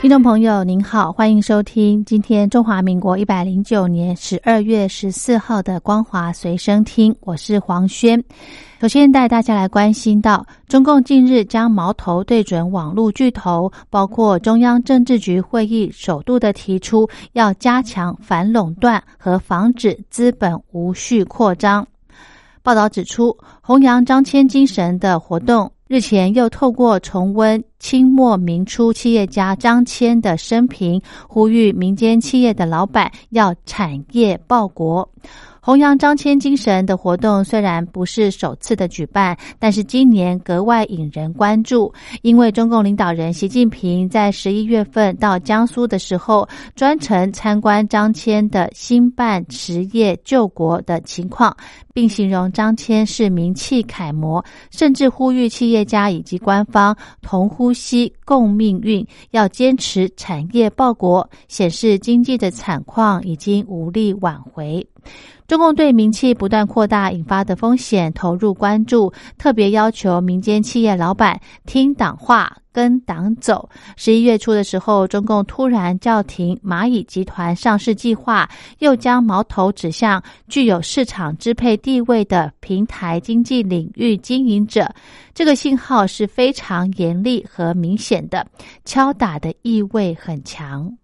听众朋友您好，欢迎收听今天中华民国一百零九年十二月十四号的光华随身听，我是黄轩。首先带大家来关心到，中共近日将矛头对准网络巨头，包括中央政治局会议首度的提出要加强反垄断和防止资本无序扩张。报道指出，弘扬张骞精神的活动。日前又透过重温清末明初企业家张骞的生平，呼吁民间企业的老板要产业报国。弘扬张骞精神的活动虽然不是首次的举办，但是今年格外引人关注，因为中共领导人习近平在十一月份到江苏的时候，专程参观张骞的兴办实业救国的情况，并形容张骞是名气楷模，甚至呼吁企业家以及官方同呼吸共命运，要坚持产业报国，显示经济的惨况已经无力挽回。中共对名气不断扩大引发的风险投入关注，特别要求民间企业老板听党话、跟党走。十一月初的时候，中共突然叫停蚂蚁集团上市计划，又将矛头指向具有市场支配地位的平台经济领域经营者。这个信号是非常严厉和明显的，敲打的意味很强。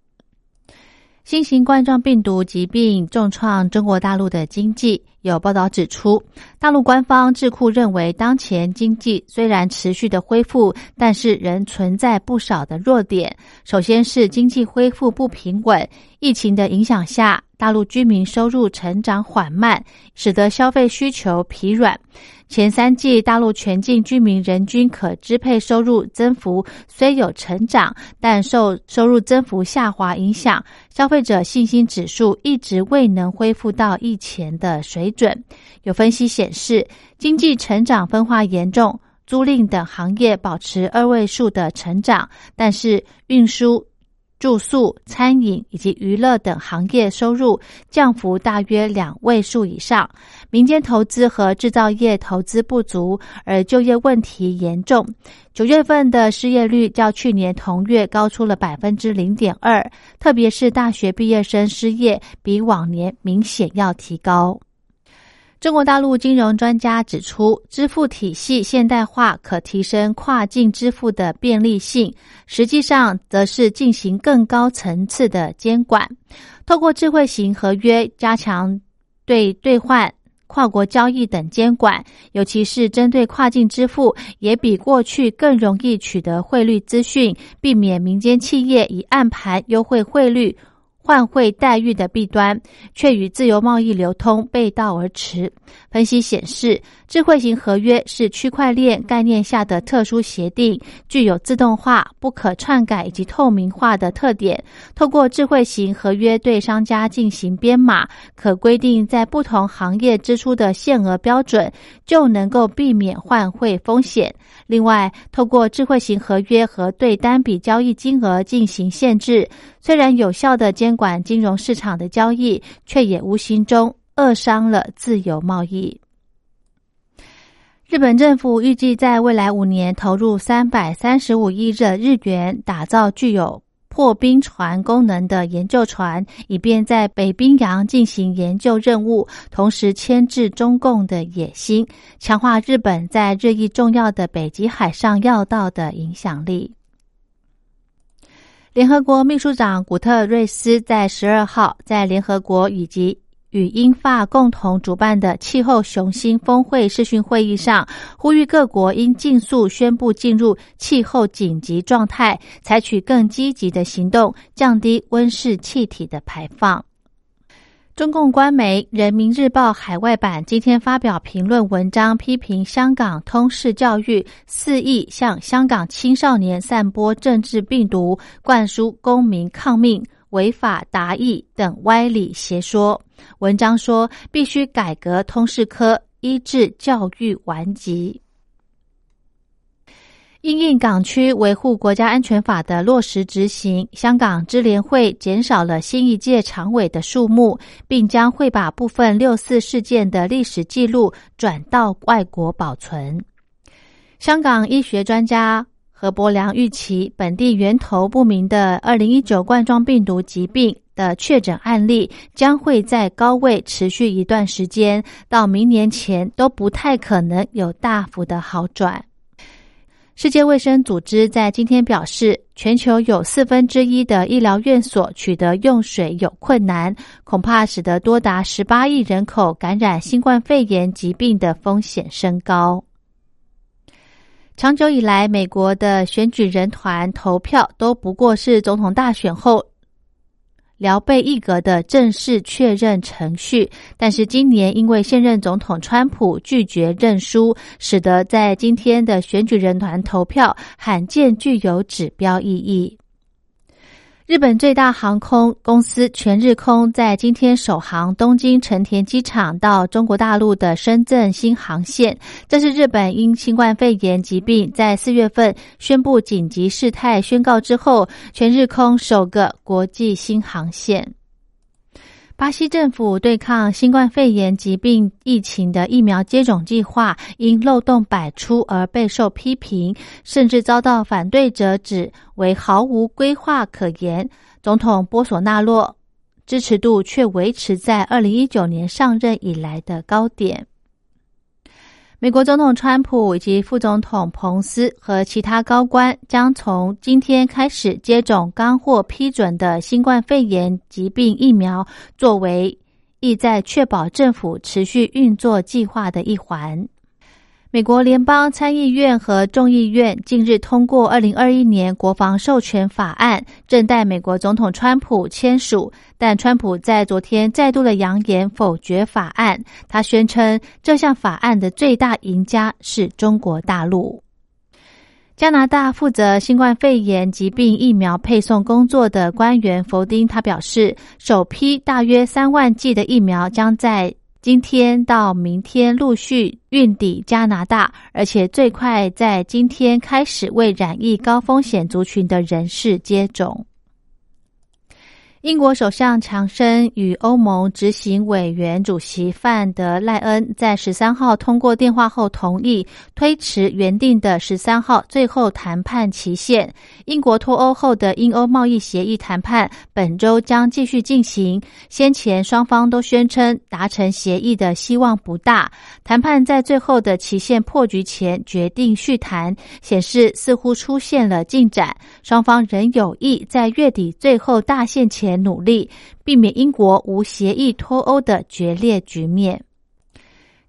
新型冠状病毒疾病重创中国大陆的经济，有报道指出，大陆官方智库认为，当前经济虽然持续的恢复，但是仍存在不少的弱点。首先是经济恢复不平稳，疫情的影响下，大陆居民收入成长缓慢，使得消费需求疲软。前三季大陆全境居民人均可支配收入增幅虽有成长，但受收入增幅下滑影响，消费者信心指数一直未能恢复到疫前的水准。有分析显示，经济成长分化严重，租赁等行业保持二位数的成长，但是运输。住宿、餐饮以及娱乐等行业收入降幅大约两位数以上，民间投资和制造业投资不足，而就业问题严重。九月份的失业率较去年同月高出了百分之零点二，特别是大学毕业生失业比往年明显要提高。中国大陆金融专家指出，支付体系现代化可提升跨境支付的便利性，实际上则是进行更高层次的监管，透过智慧型合约加强对兑换、跨国交易等监管，尤其是针对跨境支付，也比过去更容易取得汇率资讯，避免民间企业以暗盘优惠汇率。换汇待遇的弊端，却与自由贸易流通背道而驰。分析显示，智慧型合约是区块链概念下的特殊协定，具有自动化、不可篡改以及透明化的特点。透过智慧型合约对商家进行编码，可规定在不同行业支出的限额标准，就能够避免换汇风险。另外，透过智慧型合约和对单笔交易金额进行限制，虽然有效的监管金融市场的交易，却也无形中扼伤了自由贸易。日本政府预计在未来五年投入三百三十五亿日日元，打造具有。破冰船功能的研究船，以便在北冰洋进行研究任务，同时牵制中共的野心，强化日本在日益重要的北极海上要道的影响力。联合国秘书长古特瑞斯在十二号在联合国以及。与英法共同主办的气候雄心峰会视讯会议上，呼吁各国应尽速宣布进入气候紧急状态，采取更积极的行动，降低温室气体的排放。中共官媒《人民日报》海外版今天发表评论文章，批评香港通识教育肆意向香港青少年散播政治病毒，灌输公民抗命。违法达意等歪理邪说。文章说，必须改革通识科，医治教育顽疾。因应港区维护国家安全法的落实执行，香港支联会减少了新一届常委的数目，并将会把部分六四事件的历史记录转到外国保存。香港医学专家何伯良预期，本地源头不明的二零一九冠状病毒疾病的确诊案例将会在高位持续一段时间，到明年前都不太可能有大幅的好转。世界卫生组织在今天表示，全球有四分之一的医疗院所取得用水有困难，恐怕使得多达十八亿人口感染新冠肺炎疾病的风险升高。长久以来，美国的选举人团投票都不过是总统大选后。聊备一格的正式确认程序，但是今年因为现任总统川普拒绝认输，使得在今天的选举人团投票罕见具有指标意义。日本最大航空公司全日空在今天首航东京成田机场到中国大陆的深圳新航线，这是日本因新冠肺炎疾病在四月份宣布紧急事态宣告之后，全日空首个国际新航线。巴西政府对抗新冠肺炎疾病疫情的疫苗接种计划因漏洞百出而备受批评，甚至遭到反对者指为毫无规划可言。总统波索纳洛支持度却维持在二零一九年上任以来的高点。美国总统川普以及副总统彭斯和其他高官将从今天开始接种刚获批准的新冠肺炎疾病疫苗，作为意在确保政府持续运作计划的一环。美国联邦参议院和众议院近日通过二零二一年国防授权法案，正待美国总统川普签署。但川普在昨天再度的扬言否决法案，他宣称这项法案的最大赢家是中国大陆。加拿大负责新冠肺炎疾病疫苗配送工作的官员弗丁，他表示，首批大约三万剂的疫苗将在。今天到明天陆续运抵加拿大，而且最快在今天开始为染疫高风险族群的人士接种。英国首相强生与欧盟执行委员主席范德赖恩在十三号通过电话后，同意推迟原定的十三号最后谈判期限。英国脱欧后的英欧贸易协议谈判本周将继续进行。先前双方都宣称达成协议的希望不大，谈判在最后的期限破局前决定续谈，显示似乎出现了进展。双方仍有意在月底最后大限前。努力避免英国无协议脱欧的决裂局面。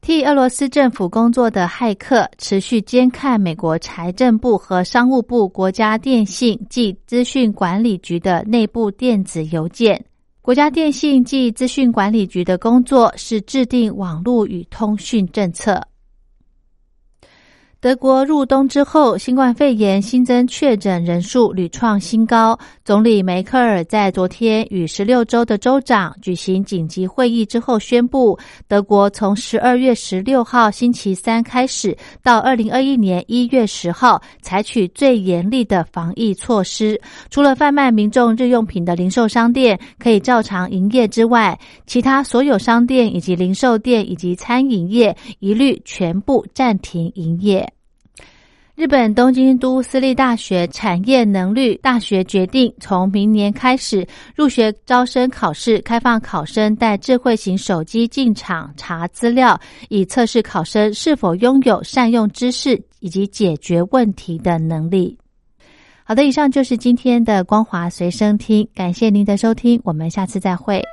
替俄罗斯政府工作的骇客持续监看美国财政部和商务部国家电信及资讯管理局的内部电子邮件。国家电信及资讯管理局的工作是制定网络与通讯政策。德国入冬之后，新冠肺炎新增确诊人数屡创新高。总理梅克尔在昨天与十六州的州长举行紧急会议之后，宣布德国从十二月十六号星期三开始，到二零二一年一月十号，采取最严厉的防疫措施。除了贩卖民众日用品的零售商店可以照常营业之外，其他所有商店以及零售店以及餐饮业一律全部暂停营业。日本东京都私立大学产业能力大学决定，从明年开始入学招生考试开放考生带智慧型手机进场查资料，以测试考生是否拥有善用知识以及解决问题的能力。好的，以上就是今天的光华随身听，感谢您的收听，我们下次再会。